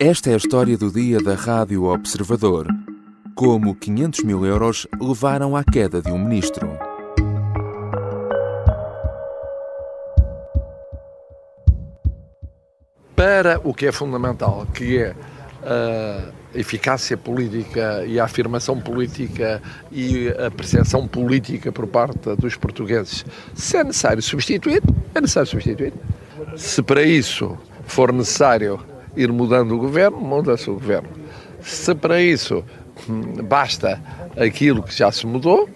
Esta é a história do dia da Rádio Observador. Como 500 mil euros levaram à queda de um ministro. Para o que é fundamental, que é a eficácia política e a afirmação política e a percepção política por parte dos portugueses, se é necessário substituir, é necessário substituir. Se para isso for necessário ir mudando o governo, muda-se o governo. Se para isso hum, basta aquilo que já se mudou,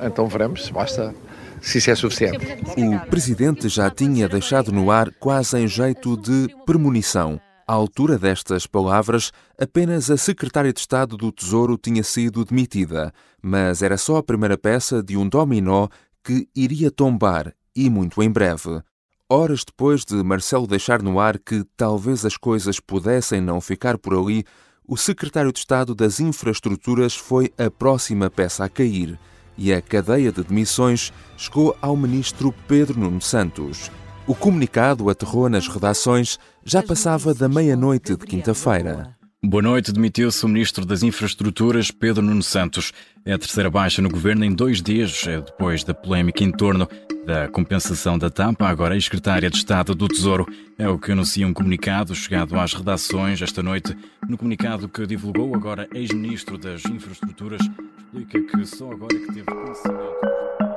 então veremos se basta se isso é suficiente. O presidente já tinha deixado no ar quase em jeito de premonição. À altura destas palavras, apenas a secretária de Estado do Tesouro tinha sido demitida, mas era só a primeira peça de um dominó que iria tombar e muito em breve. Horas depois de Marcelo deixar no ar que talvez as coisas pudessem não ficar por ali, o secretário de Estado das Infraestruturas foi a próxima peça a cair e a cadeia de demissões chegou ao ministro Pedro Nuno Santos. O comunicado aterrou nas redações já passava da meia-noite de quinta-feira. Boa noite, demitiu-se o Ministro das Infraestruturas, Pedro Nuno Santos. É a terceira baixa no governo em dois dias, é depois da polémica em torno da compensação da TAP, agora ex-secretária de Estado do Tesouro. É o que anuncia um comunicado chegado às redações esta noite. No comunicado que divulgou agora ex-ministro das Infraestruturas, explica que só agora que teve conhecimento.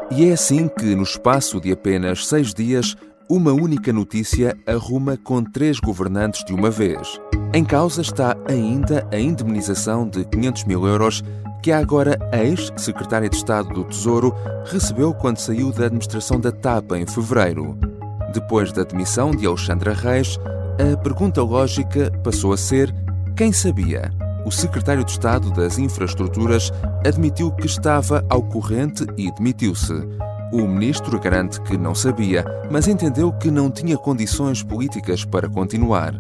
E é assim que, no espaço de apenas seis dias, uma única notícia arruma com três governantes de uma vez. Em causa está ainda a indemnização de 500 mil euros que a agora ex-secretária de Estado do Tesouro recebeu quando saiu da administração da TAP em fevereiro. Depois da demissão de Alexandra Reis, a pergunta lógica passou a ser: quem sabia? O secretário de Estado das Infraestruturas admitiu que estava ao corrente e demitiu-se. O ministro garante que não sabia, mas entendeu que não tinha condições políticas para continuar.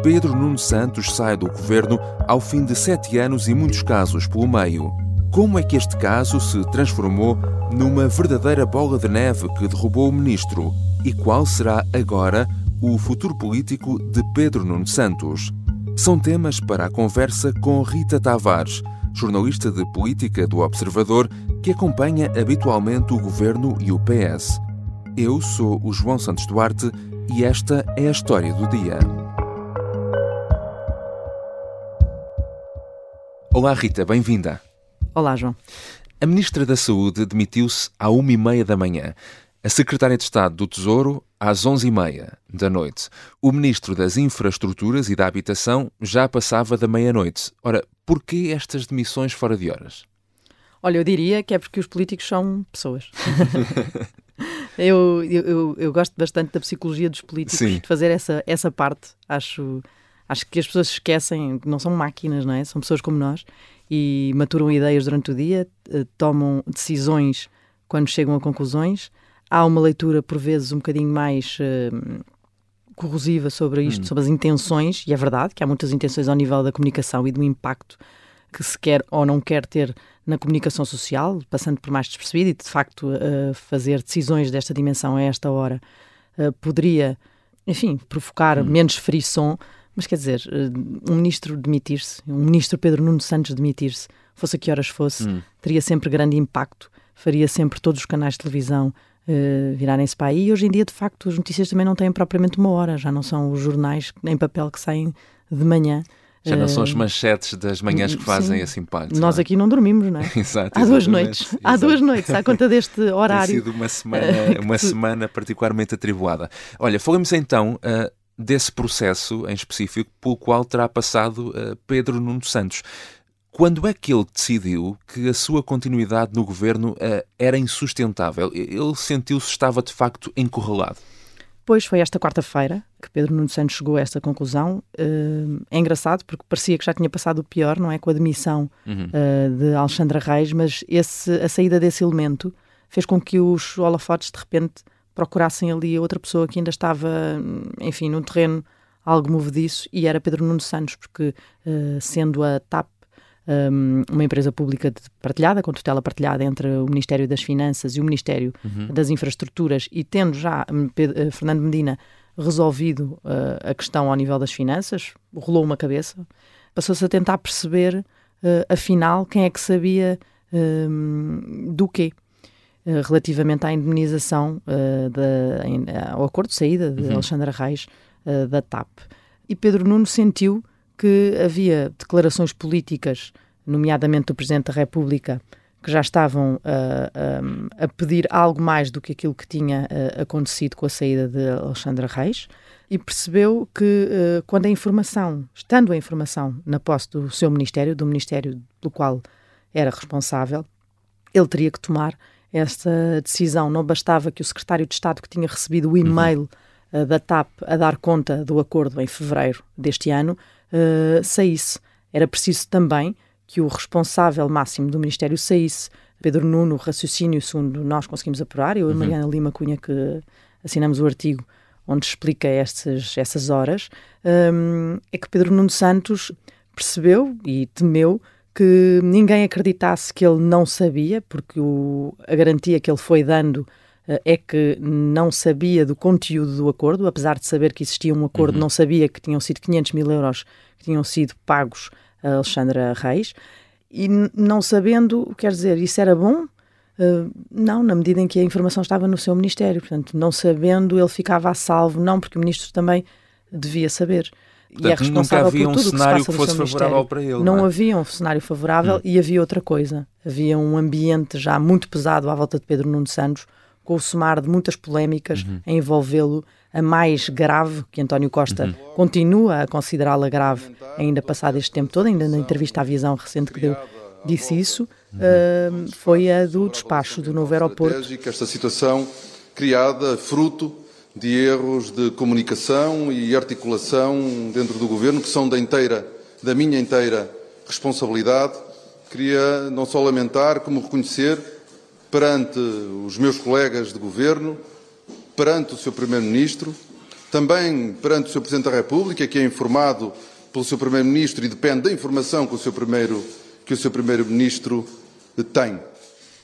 Pedro Nuno Santos sai do governo ao fim de sete anos e muitos casos pelo meio. Como é que este caso se transformou numa verdadeira bola de neve que derrubou o ministro? E qual será agora o futuro político de Pedro Nuno Santos? São temas para a conversa com Rita Tavares, jornalista de política do Observador que acompanha habitualmente o governo e o PS. Eu sou o João Santos Duarte e esta é a história do dia. Olá, Rita, bem-vinda. Olá, João. A Ministra da Saúde demitiu-se à uma e meia da manhã. A Secretária de Estado do Tesouro às onze e meia da noite. O Ministro das Infraestruturas e da Habitação já passava da meia-noite. Ora, porquê estas demissões fora de horas? Olha, eu diria que é porque os políticos são pessoas. eu, eu, eu, gosto bastante da psicologia dos políticos, Sim. de fazer essa, essa parte. Acho, acho que as pessoas se esquecem, não são máquinas, não é? São pessoas como nós e maturam ideias durante o dia, eh, tomam decisões quando chegam a conclusões. Há uma leitura, por vezes, um bocadinho mais uh, corrosiva sobre isto, hum. sobre as intenções, e é verdade que há muitas intenções ao nível da comunicação e do impacto que se quer ou não quer ter na comunicação social, passando por mais despercebido, e de facto uh, fazer decisões desta dimensão a esta hora uh, poderia, enfim, provocar hum. menos frisson. Mas quer dizer, um ministro demitir-se, um ministro Pedro Nuno Santos demitir-se, fosse a que horas fosse, hum. teria sempre grande impacto, faria sempre todos os canais de televisão uh, virarem-se para aí. E hoje em dia, de facto, as notícias também não têm propriamente uma hora, já não são os jornais em papel que saem de manhã. Já não são as manchetes das manhãs que fazem Sim. esse impacto. Nós é? aqui não dormimos, não é? Exato. Há duas noites. Exato. Há duas noites, à conta deste horário. Tem sido uma semana, uma semana particularmente atribulada. Olha, falemos então uh, desse processo em específico pelo qual terá passado uh, Pedro Nuno Santos. Quando é que ele decidiu que a sua continuidade no governo uh, era insustentável? Ele sentiu-se estava de facto encurralado? Pois foi esta quarta-feira que Pedro Nuno Santos chegou a esta conclusão. Uh, é engraçado porque parecia que já tinha passado o pior, não é? Com a demissão uhum. uh, de Alexandra Reis, mas esse, a saída desse elemento fez com que os holofotes de repente procurassem ali outra pessoa que ainda estava, enfim, no terreno algo movediço e era Pedro Nuno Santos, porque uh, sendo a TAP um, uma empresa pública partilhada, com tutela partilhada entre o Ministério das Finanças e o Ministério uhum. das Infraestruturas, e tendo já hum, Pedro, eh, Fernando Medina resolvido uh, a questão ao nível das finanças, rolou uma cabeça, passou-se a tentar perceber, uh, afinal, quem é que sabia uh, do quê. relativamente à indemnização, da, ao acordo de saída de uhum. Alexandra Reis da TAP. E Pedro Nuno sentiu que havia declarações políticas, nomeadamente do Presidente da República, que já estavam uh, a pedir algo mais do que aquilo que tinha uh, acontecido com a saída de Alexandra Reis e percebeu que uh, quando a informação, estando a informação na posse do seu ministério, do ministério pelo qual era responsável, ele teria que tomar essa decisão. Não bastava que o secretário de Estado que tinha recebido o e-mail uhum. da TAP a dar conta do acordo em fevereiro deste ano saísse. Era preciso também que o responsável máximo do Ministério saísse. Pedro Nuno, raciocínio segundo nós conseguimos apurar, eu e a uhum. Mariana Lima Cunha que assinamos o artigo onde explica estas, essas horas, um, é que Pedro Nuno Santos percebeu e temeu que ninguém acreditasse que ele não sabia, porque o, a garantia que ele foi dando é que não sabia do conteúdo do acordo, apesar de saber que existia um acordo, uhum. não sabia que tinham sido 500 mil euros que tinham sido pagos Alexandra Reis, e não sabendo, quer dizer, isso era bom? Uh, não, na medida em que a informação estava no seu Ministério. Portanto, não sabendo, ele ficava a salvo, não, porque o Ministro também devia saber. Portanto, e é responsável nunca havia por tudo um cenário que, que fosse favorável para ele. Não, não é? havia um cenário favorável hum. e havia outra coisa. Havia um ambiente já muito pesado à volta de Pedro Nuno Santos, com o somar de muitas polémicas uhum. a envolvê-lo a mais grave, que António Costa uhum. continua a considerá-la grave, ainda passado este tempo todo, ainda na entrevista à Visão recente que deu, disse isso, uhum. uh, foi a do despacho do novo aeroporto. Esta situação criada fruto de erros de comunicação e articulação dentro do governo que são da inteira, da minha inteira responsabilidade. Queria não só lamentar, como reconhecer perante os meus colegas de governo perante o Sr. Primeiro-Ministro, também perante o Sr. Presidente da República, que é informado pelo Sr. Primeiro-Ministro e depende da informação que o Sr. Primeiro, que o Sr. Primeiro-Ministro tem.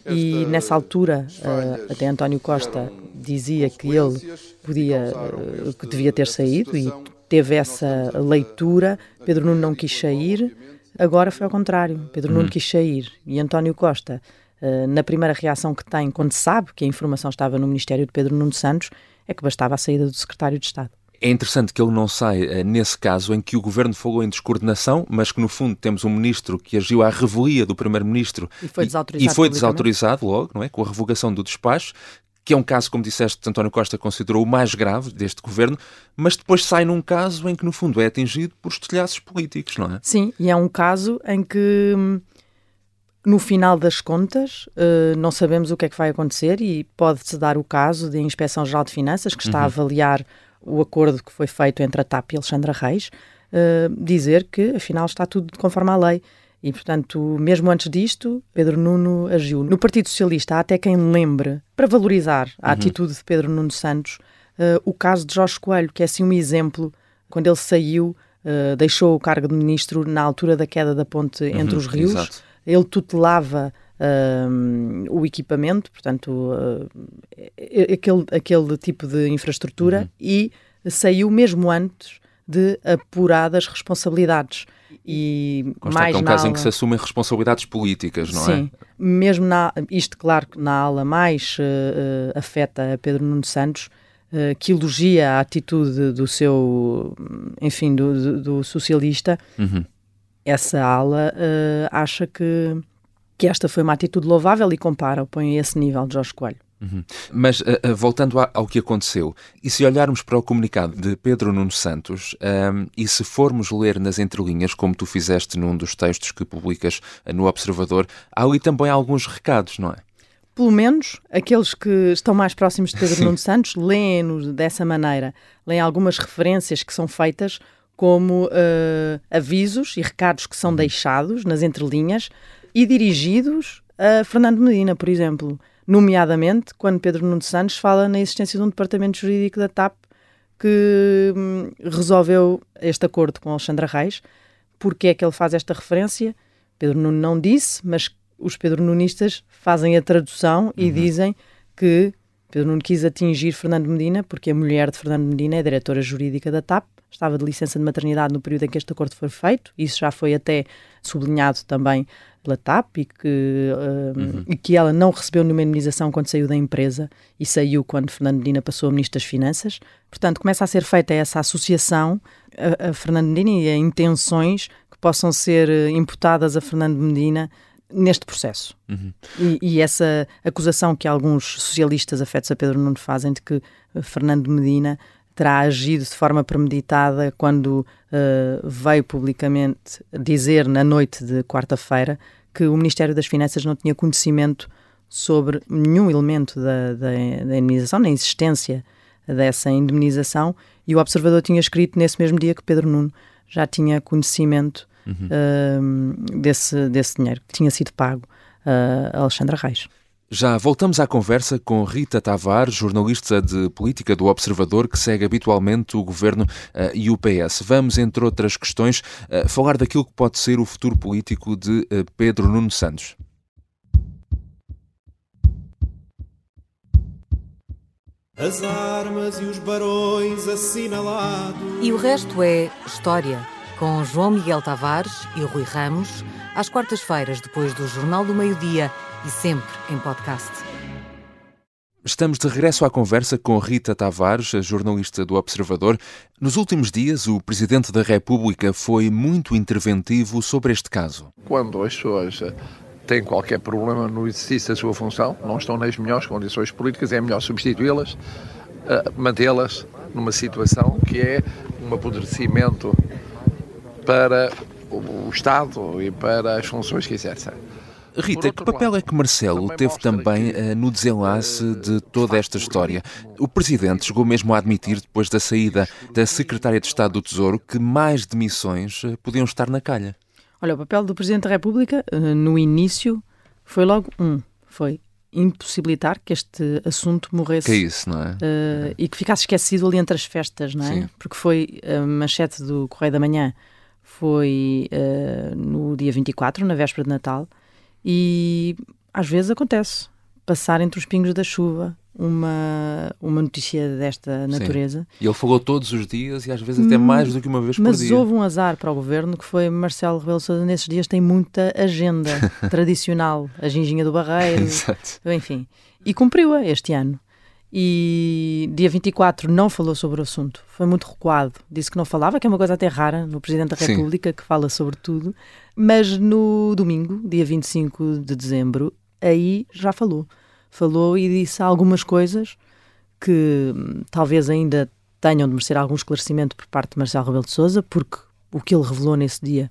E nessa altura, uh, até António Costa dizia que ele podia, uh, que devia ter saído e teve essa leitura. Pedro Nuno não quis sair. Agora foi ao contrário. Pedro Nuno hum. quis sair e António Costa eh, na primeira reação que tem, quando sabe que a informação estava no Ministério de Pedro Nuno Santos, é que bastava a saída do Secretário de Estado. É interessante que ele não saia nesse caso em que o governo falou em descoordenação, mas que no fundo temos um ministro que agiu à revelia do primeiro-ministro e foi desautorizado, e foi desautorizado logo, não é? Com a revogação do despacho, que é um caso, como disseste, António Costa considerou o mais grave deste governo, mas depois sai num caso em que no fundo é atingido por estilhaços políticos, não é? Sim, e é um caso em que hum, no final das contas, uh, não sabemos o que é que vai acontecer e pode-se dar o caso da Inspeção Geral de Finanças, que está uhum. a avaliar o acordo que foi feito entre a TAP e Alexandra Reis, uh, dizer que afinal está tudo conforme à lei. E, portanto, mesmo antes disto, Pedro Nuno agiu. No Partido Socialista há até quem lembre, para valorizar a uhum. atitude de Pedro Nuno Santos, uh, o caso de Jorge Coelho, que é assim um exemplo, quando ele saiu, uh, deixou o cargo de ministro na altura da queda da ponte uhum, entre os rios. Exato ele tutelava uh, o equipamento, portanto, uh, aquele, aquele tipo de infraestrutura uhum. e saiu mesmo antes de apuradas responsabilidades. E Consta mais que é um caso ala... em que se assumem responsabilidades políticas, não Sim, é? Sim, mesmo na, isto, claro, na ala mais uh, afeta a Pedro Nuno Santos, uh, que elogia a atitude do seu, enfim, do, do, do socialista, uhum essa ala uh, acha que, que esta foi uma atitude louvável e compara, põe a esse nível de Jorge Coelho. Uhum. Mas uh, voltando ao que aconteceu, e se olharmos para o comunicado de Pedro Nuno Santos, um, e se formos ler nas entrelinhas, como tu fizeste num dos textos que publicas no Observador, há ali também alguns recados, não é? Pelo menos aqueles que estão mais próximos de Pedro Nuno Santos leem-nos dessa maneira, leem algumas referências que são feitas como uh, avisos e recados que são uhum. deixados nas entrelinhas e dirigidos a Fernando Medina, por exemplo. Nomeadamente, quando Pedro Nuno Santos fala na existência de um departamento jurídico da TAP que hum, resolveu este acordo com Alexandra Reis. Porque é que ele faz esta referência? Pedro Nuno não disse, mas os Pedro Nunistas fazem a tradução e uhum. dizem que Pedro Nuno quis atingir Fernando Medina, porque a mulher de Fernando Medina é diretora jurídica da TAP, estava de licença de maternidade no período em que este acordo foi feito, isso já foi até sublinhado também pela TAP e que, uh, uhum. e que ela não recebeu nenhuma indemnização quando saiu da empresa e saiu quando Fernando Medina passou a Ministro das Finanças. Portanto, começa a ser feita essa associação a, a Fernando Medina e a intenções que possam ser eh, imputadas a Fernando Medina neste processo. Uhum. E, e, essa acusação que alguns socialistas afetos a Pedro Nuno fazem de que Fernando Medina terá agido de forma premeditada quando uh, veio publicamente dizer na noite de quarta-feira que o Ministério das Finanças não tinha conhecimento sobre nenhum elemento da, da, da indemnização, na existência dessa indemnização, e o observador tinha escrito nesse mesmo dia que Pedro Nuno já tinha conhecimento uhum. uh, desse, desse dinheiro que tinha sido pago a Alexandra Reis. Já voltamos à conversa com Rita Tavares, jornalista de política do Observador, que segue habitualmente o governo uh, e o PS. Vamos, entre outras questões, uh, falar daquilo que pode ser o futuro político de uh, Pedro Nuno Santos. As armas e os barões assinalados. E o resto é história. Com João Miguel Tavares e Rui Ramos, às quartas-feiras, depois do Jornal do Meio-Dia e sempre em podcast. Estamos de regresso à conversa com Rita Tavares, a jornalista do Observador. Nos últimos dias, o Presidente da República foi muito interventivo sobre este caso. Quando as pessoas têm qualquer problema no exercício da sua função, não estão nas melhores condições políticas, é melhor substituí-las, eh, mantê-las numa situação que é um apodrecimento para o Estado e para as funções que exercem. Rita, que papel lado, é que Marcelo também teve também que... Eh, no desenlace de toda esta história? O Presidente chegou mesmo a admitir, depois da saída da Secretária de Estado do Tesouro, que mais demissões eh, podiam estar na calha. Olha, o papel do Presidente da República, eh, no início, foi logo um. Foi impossibilitar que este assunto morresse. Que é isso, não é? Uh, e que ficasse esquecido ali entre as festas, não é? Sim. Porque foi a manchete do Correio da Manhã, foi uh, no dia 24, na véspera de Natal, e às vezes acontece passar entre os pingos da chuva uma, uma notícia desta natureza. Sim. E ele falou todos os dias e às vezes até hum, mais do que uma vez por mas dia. Mas houve um azar para o governo que foi Marcelo Rebelo Sousa nesses dias tem muita agenda tradicional, a ginginha do barreiro, Exato. enfim. E cumpriu-a este ano. E dia 24 não falou sobre o assunto, foi muito recuado. Disse que não falava, que é uma coisa até rara no Presidente da República, Sim. que fala sobre tudo. Mas no domingo, dia 25 de dezembro, aí já falou. Falou e disse algumas coisas que hum, talvez ainda tenham de merecer algum esclarecimento por parte de Marcelo Rebelo de Sousa, porque o que ele revelou nesse dia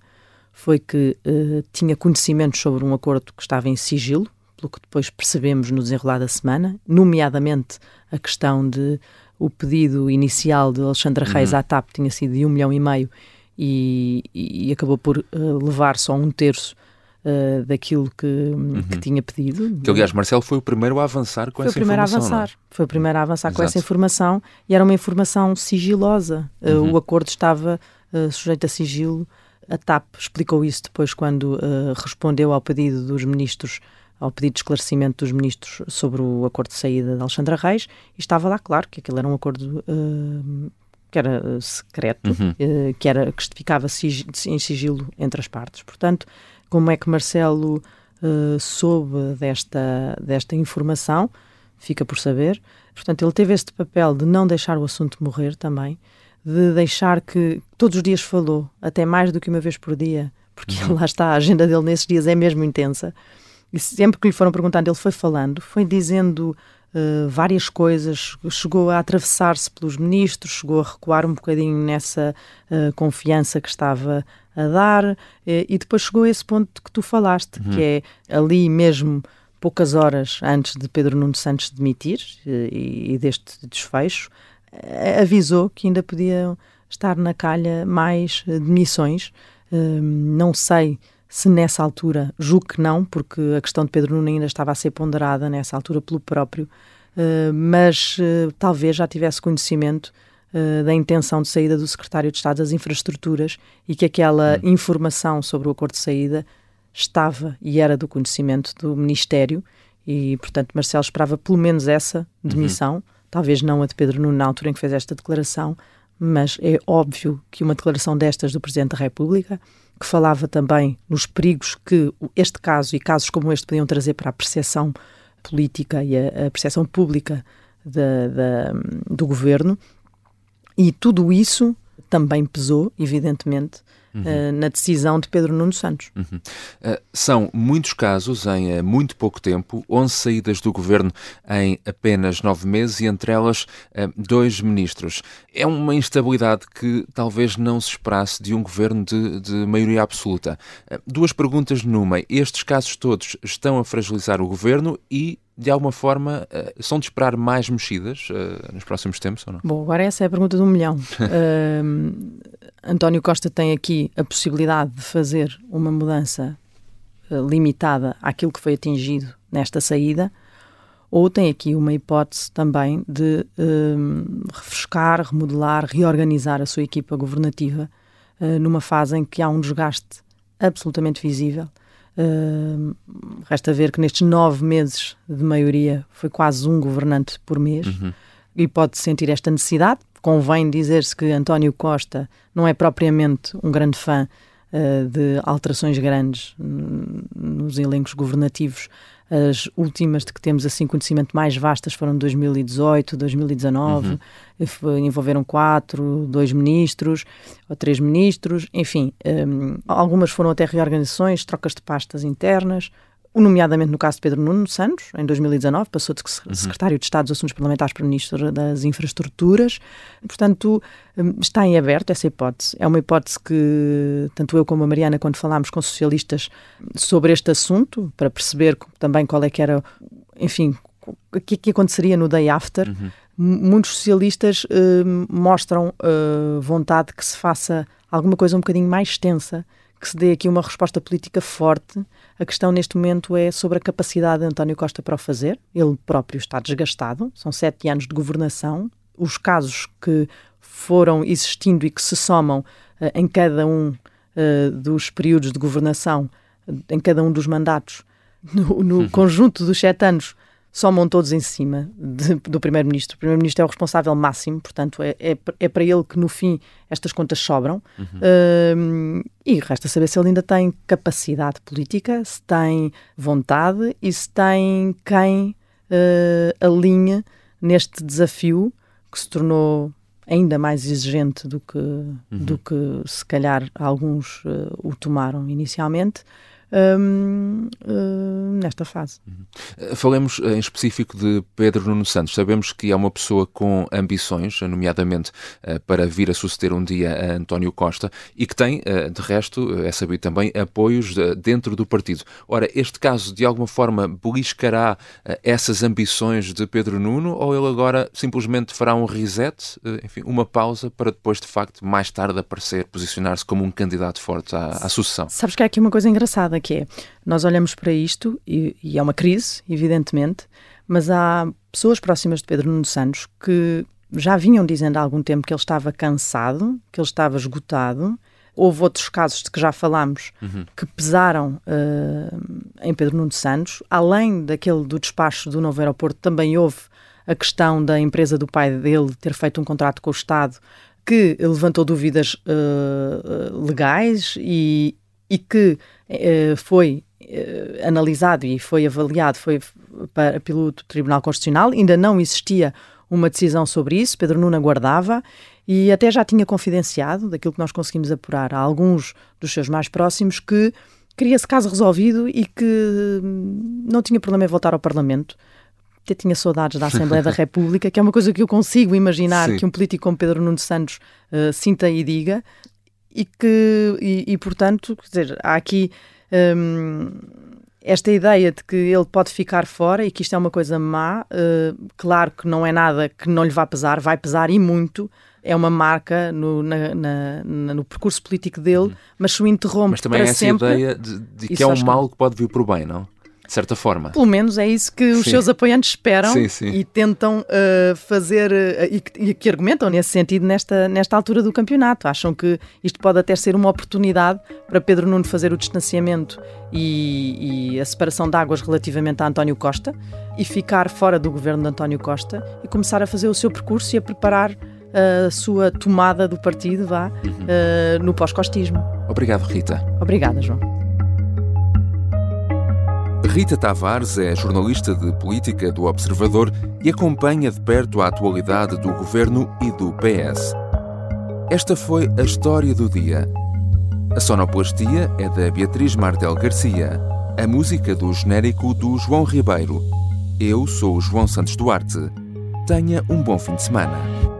foi que uh, tinha conhecimentos sobre um acordo que estava em sigilo, pelo que depois percebemos no desenrolar da semana, nomeadamente a questão de o pedido inicial de Alexandra Reis uhum. à TAP tinha sido de um milhão e meio e, e acabou por uh, levar só um terço uh, daquilo que, uhum. que, tinha pedido. Que, aliás, Marcelo foi o primeiro a avançar com foi essa informação. Foi o primeiro a avançar, é? foi o primeiro a avançar Exato. com essa informação e era uma informação sigilosa. Uh, uhum. O acordo estava sujeito a sigilo. A TAP explicou isso depois quando respondeu ao pedido dos ministros ao pedido de esclarecimento dos ministros sobre o acordo de saída de Alexandra Reis e estava lá claro que aquilo era um acordo uh, que era eh, secreto, uhum. uh, que, era, que ficava sig em sigilo entre as partes. Portanto, como é que Marcelo soube desta, desta informação, fica por saber. Portanto, ele teve este papel de não deixar o assunto morrer também, de deixar que todos os dias falou, até mais do que uma vez por dia, porque uhum. lá está, a agenda dele nesses dias é mesmo intensa. E sempre que lhe foram perguntando, ele foi falando, foi dizendo uh, várias coisas, chegou a atravessar-se pelos ministros, chegou a recuar um bocadinho nessa uh, confiança que estava a dar, uh, e depois chegou a esse ponto que tu falaste, uhum. que é ali mesmo poucas horas antes de Pedro Nuno Santos demitir e, e deste desfecho, avisou que ainda podiam estar na calha mais demissões. não sei se nessa altura, julgo que não, porque a questão de Pedro Nuno ainda estava a ser ponderada nessa altura pelo próprio, uh, mas uh, talvez já tivesse conhecimento uh, da intenção de saída do secretário de Estado das Infraestruturas e que aquela hum. informação sobre o acordo de saída estava e era do conhecimento do Ministério E, portanto, Marcelo esperava pelo menos essa demissão, uhum. talvez não a de Pedro Nuno na altura em que fez esta declaração, mas é óbvio que uma declaração destas do Presidente da República, que falava também nos perigos que este caso e casos como este podiam trazer para a percepção política e a, a percepção pública da, da, do governo, e tudo isso também pesou, evidentemente, uhum. uh, na decisão de Pedro Nuno Santos. Uhum. Uh, são muitos casos em uh, muito pouco tempo, 11 saídas do governo em apenas nove meses e entre elas dois ministros. É uma instabilidade que talvez não se esperasse de um governo de, de maioria absoluta. duas perguntas numa. Estes casos todos estão a fragilizar o governo e de alguma forma, uh, são de esperar mais mexidas uh, nos próximos tempos ou não? Bom, agora essa é a pergunta do um milhão. uh, António Costa tem aqui a possibilidade de fazer uma mudança limitada àquilo que foi atingido nesta saída, ou tem aqui uma hipótese também de refrescar, remodelar, reorganizar a sua equipa governativa numa fase em que há um desgaste absolutamente visível Uh, resta ver que nestes nove meses de maioria foi quase um governante por mês uhum. e pode sentir esta necessidade. Convém dizer-se que António Costa não é propriamente um grande fã uh, de alterações grandes nos elencos governativos, as últimas de que temos assim conhecimento mais vastas foram 2018, 2019, uhum. envolveram quatro, dois ministros ou três ministros, enfim, um, algumas foram até reorganizações, trocas de pastas internas, nomeadamente no caso de Pedro Nuno Santos, em 2019, passou de uhum. secretário de Estado dos Assuntos Parlamentares para ministro das Infraestruturas. Portanto, hum, está em aberto essa hipótese. É uma hipótese que tanto eu como a Mariana, quando falámos com socialistas sobre este assunto, para perceber também qual é que era, enfim, o que, que aconteceria no day after, uhum. muitos socialistas uh, mostram uh, vontade que se faça alguma coisa um bocadinho mais extensa que se dê aqui uma resposta política forte. A questão neste momento é sobre a capacidade de António Costa para o fazer. Ele próprio está desgastado, são sete anos de governação. Os casos que foram existindo e que se somam uh, em cada um uh, dos períodos de governação, em cada um dos mandatos, no, no uhum. conjunto dos sete anos, somam todos em cima de, do Primeiro-Ministro. O Primeiro-Ministro é o responsável máximo, portanto, é, é, é, para ele que no fim estas contas sobram. Uhum. Uh, e resta saber se ele ainda tem capacidade política, se tem vontade e se tem quem uh, alinhe neste desafio que se tornou ainda mais exigente do que, uhum. do que se calhar alguns uh, o tomaram inicialmente um, uh, nesta fase. Uhum. Falemos em específico de Pedro Nuno Santos. Sabemos que é uma pessoa com ambições, nomeadamente uh, para vir a suceder um dia a António Costa e que tem, uh, de resto, é sabido também, apoios dentro do partido. Ora, este caso de alguma forma beliscará essas ambições de Pedro Nuno ou ele agora simplesmente fará um reset, enfim, uma pausa para depois, de facto, mais tarde aparecer, posicionar-se como um candidato forte à, à sucessão? Sabes que há aqui uma coisa engraçada que é, nós olhamos para isto e, e é uma crise, evidentemente, mas há pessoas próximas de Pedro Nuno Santos que já vinham dizendo há algum tempo que ele estava cansado, que ele estava esgotado. Houve outros casos de que já falámos uhum. que pesaram uh, em Pedro Nuno Santos. Além daquele do despacho do novo aeroporto, também houve a questão da empresa do pai dele ter feito um contrato com o Estado que levantou dúvidas uh, legais e, e que eh, foi eh, analisado e foi avaliado foi para, pelo Tribunal Constitucional, ainda não existia uma decisão sobre isso, Pedro Nuno aguardava e até já tinha confidenciado, daquilo que nós conseguimos apurar a alguns dos seus mais próximos, que queria-se caso resolvido e que hum, não tinha problema em voltar ao Parlamento. Até tinha saudades da Assembleia da República, que é uma coisa que eu consigo imaginar Sim. que um político como Pedro Nuno Santos uh, sinta e diga e que, e, e portanto, quer dizer, há aqui hum, esta ideia de que ele pode ficar fora e que isto é uma coisa má, uh, claro que não é nada que não lhe vá pesar, vai pesar e muito. É uma marca no, na, na, no percurso político dele, uhum. mas se o interrompe Mas também para é essa sempre, ideia de, de que é um mal que pode vir por bem, não? De certa forma. Pelo menos é isso que os sim. seus apoiantes esperam sim, sim. e tentam uh, fazer, uh, e, que, e, que argumentam nesse sentido nesta, nesta altura do campeonato. Acham que isto pode até ser uma oportunidade para Pedro Nuno fazer o distanciamento e, e a separação de águas relativamente a António Costa e ficar fora do governo de António Costa e começar a fazer o seu percurso e a preparar a sua tomada do partido vá, uhum. uh, no pós-costismo. Obrigado, Rita. Obrigada, João. Rita Tavares é jornalista de política do Observador e acompanha de perto a atualidade do governo e do PS. Esta foi a história do dia. A sonoplastia é da Beatriz Martel Garcia, a música do genérico do João Ribeiro. Eu sou o João Santos Duarte. Tenha um bom fim de semana.